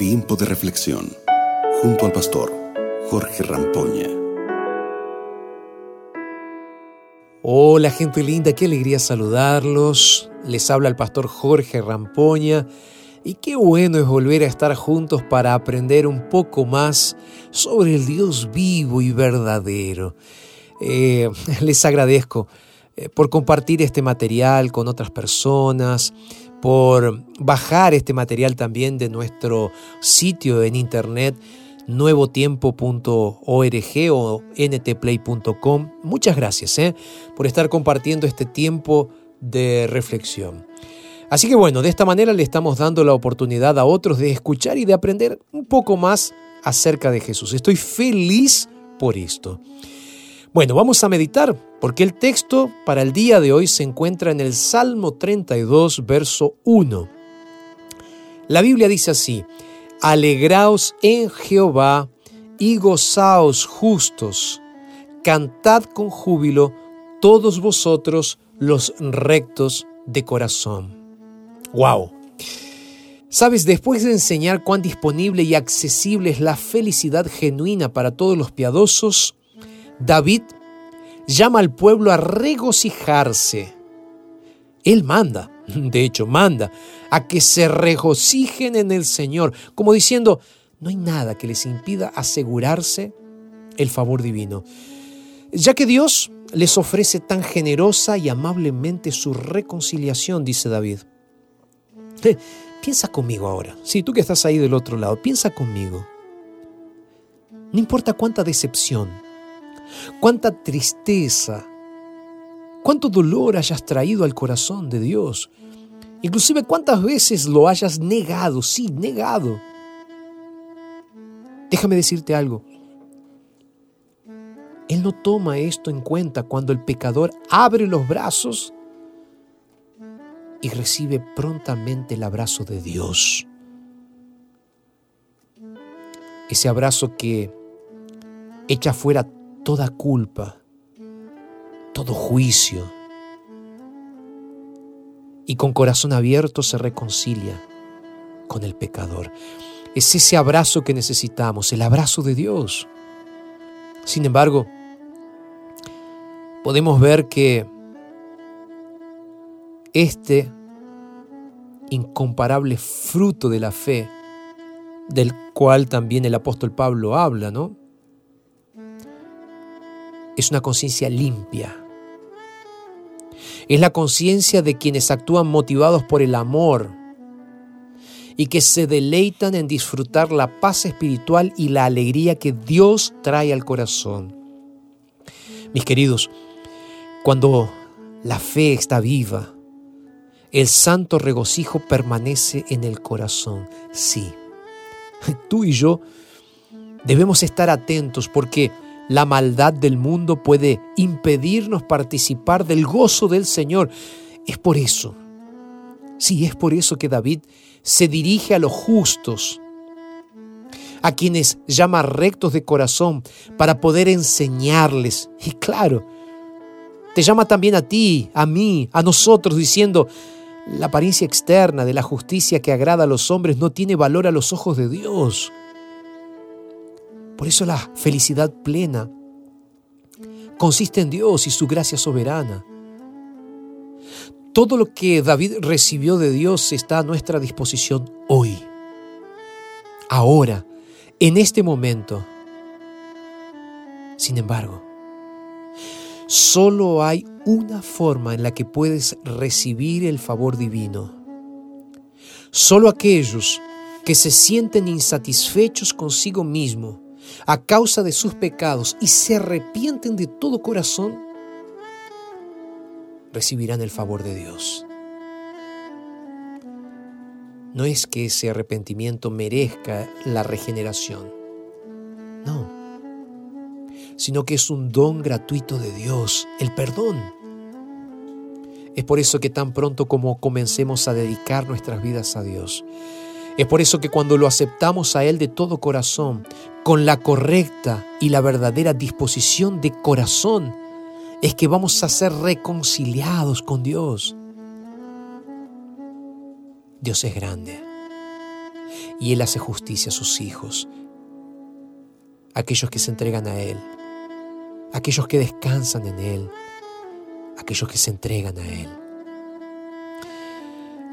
Tiempo de reflexión junto al pastor Jorge Rampoña. Hola gente linda, qué alegría saludarlos. Les habla el pastor Jorge Rampoña y qué bueno es volver a estar juntos para aprender un poco más sobre el Dios vivo y verdadero. Eh, les agradezco eh, por compartir este material con otras personas, por bajar este material también de nuestro sitio en internet nuevotiempo.org o ntplay.com. Muchas gracias eh, por estar compartiendo este tiempo de reflexión. Así que bueno, de esta manera le estamos dando la oportunidad a otros de escuchar y de aprender un poco más acerca de Jesús. Estoy feliz por esto. Bueno, vamos a meditar porque el texto para el día de hoy se encuentra en el Salmo 32, verso 1. La Biblia dice así, Alegraos en Jehová y gozaos justos, cantad con júbilo todos vosotros los rectos de corazón. ¡Wow! Sabes, después de enseñar cuán disponible y accesible es la felicidad genuina para todos los piadosos, David llama al pueblo a regocijarse. Él manda, de hecho manda, a que se regocijen en el Señor, como diciendo, no hay nada que les impida asegurarse el favor divino, ya que Dios les ofrece tan generosa y amablemente su reconciliación, dice David. Piensa conmigo ahora, si tú que estás ahí del otro lado, piensa conmigo. No importa cuánta decepción, cuánta tristeza, cuánto dolor hayas traído al corazón de Dios, inclusive cuántas veces lo hayas negado, sí, negado. Déjame decirte algo. Él no toma esto en cuenta cuando el pecador abre los brazos y recibe prontamente el abrazo de Dios. Ese abrazo que echa fuera toda culpa, todo juicio, y con corazón abierto se reconcilia con el pecador. Es ese abrazo que necesitamos, el abrazo de Dios. Sin embargo, podemos ver que este incomparable fruto de la fe, del cual también el apóstol Pablo habla, ¿no? Es una conciencia limpia. Es la conciencia de quienes actúan motivados por el amor y que se deleitan en disfrutar la paz espiritual y la alegría que Dios trae al corazón. Mis queridos, cuando la fe está viva, el santo regocijo permanece en el corazón. Sí, tú y yo debemos estar atentos porque la maldad del mundo puede impedirnos participar del gozo del Señor. Es por eso, sí, es por eso que David se dirige a los justos, a quienes llama rectos de corazón, para poder enseñarles. Y claro, te llama también a ti, a mí, a nosotros, diciendo, la apariencia externa de la justicia que agrada a los hombres no tiene valor a los ojos de Dios. Por eso la felicidad plena consiste en Dios y su gracia soberana. Todo lo que David recibió de Dios está a nuestra disposición hoy, ahora, en este momento. Sin embargo, solo hay una forma en la que puedes recibir el favor divino. Solo aquellos que se sienten insatisfechos consigo mismo a causa de sus pecados y se arrepienten de todo corazón, recibirán el favor de Dios. No es que ese arrepentimiento merezca la regeneración, no, sino que es un don gratuito de Dios, el perdón. Es por eso que tan pronto como comencemos a dedicar nuestras vidas a Dios, es por eso que cuando lo aceptamos a Él de todo corazón, con la correcta y la verdadera disposición de corazón, es que vamos a ser reconciliados con Dios. Dios es grande. y Él hace justicia a sus hijos, aquellos que se entregan a Él, aquellos que descansan en Él, aquellos que se entregan a Él.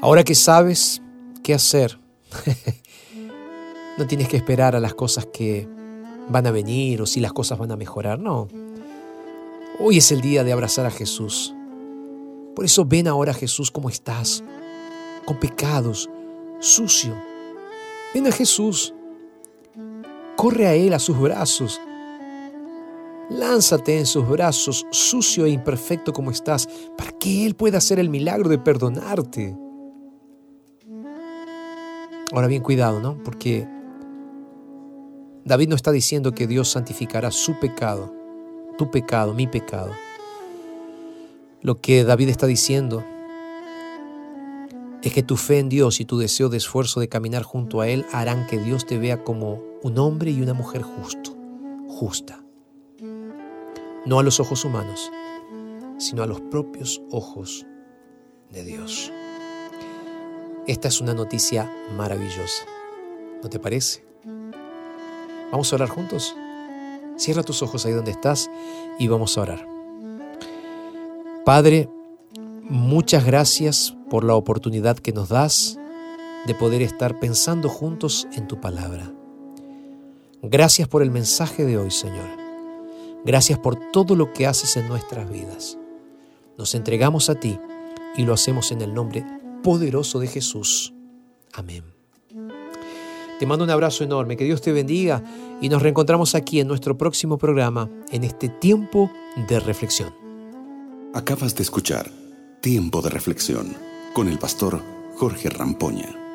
Ahora que sabes qué hacer, no tienes que esperar a las cosas que van a venir o si las cosas van a mejorar, no. Hoy es el día de abrazar a Jesús. Por eso ven ahora a Jesús como estás, con pecados, sucio. Ven a Jesús. Corre a Él, a sus brazos. Lánzate en sus brazos, sucio e imperfecto como estás, para que Él pueda hacer el milagro de perdonarte. Ahora bien, cuidado, ¿no? Porque David no está diciendo que Dios santificará su pecado, tu pecado, mi pecado. Lo que David está diciendo es que tu fe en Dios y tu deseo de esfuerzo de caminar junto a Él harán que Dios te vea como un hombre y una mujer justo, justa. No a los ojos humanos, sino a los propios ojos de Dios. Esta es una noticia maravillosa, ¿no te parece? Vamos a orar juntos. Cierra tus ojos ahí donde estás y vamos a orar. Padre, muchas gracias por la oportunidad que nos das de poder estar pensando juntos en tu palabra. Gracias por el mensaje de hoy, Señor. Gracias por todo lo que haces en nuestras vidas. Nos entregamos a ti y lo hacemos en el nombre poderoso de Jesús. Amén. Te mando un abrazo enorme, que Dios te bendiga y nos reencontramos aquí en nuestro próximo programa, en este tiempo de reflexión. Acabas de escuchar Tiempo de Reflexión con el pastor Jorge Rampoña.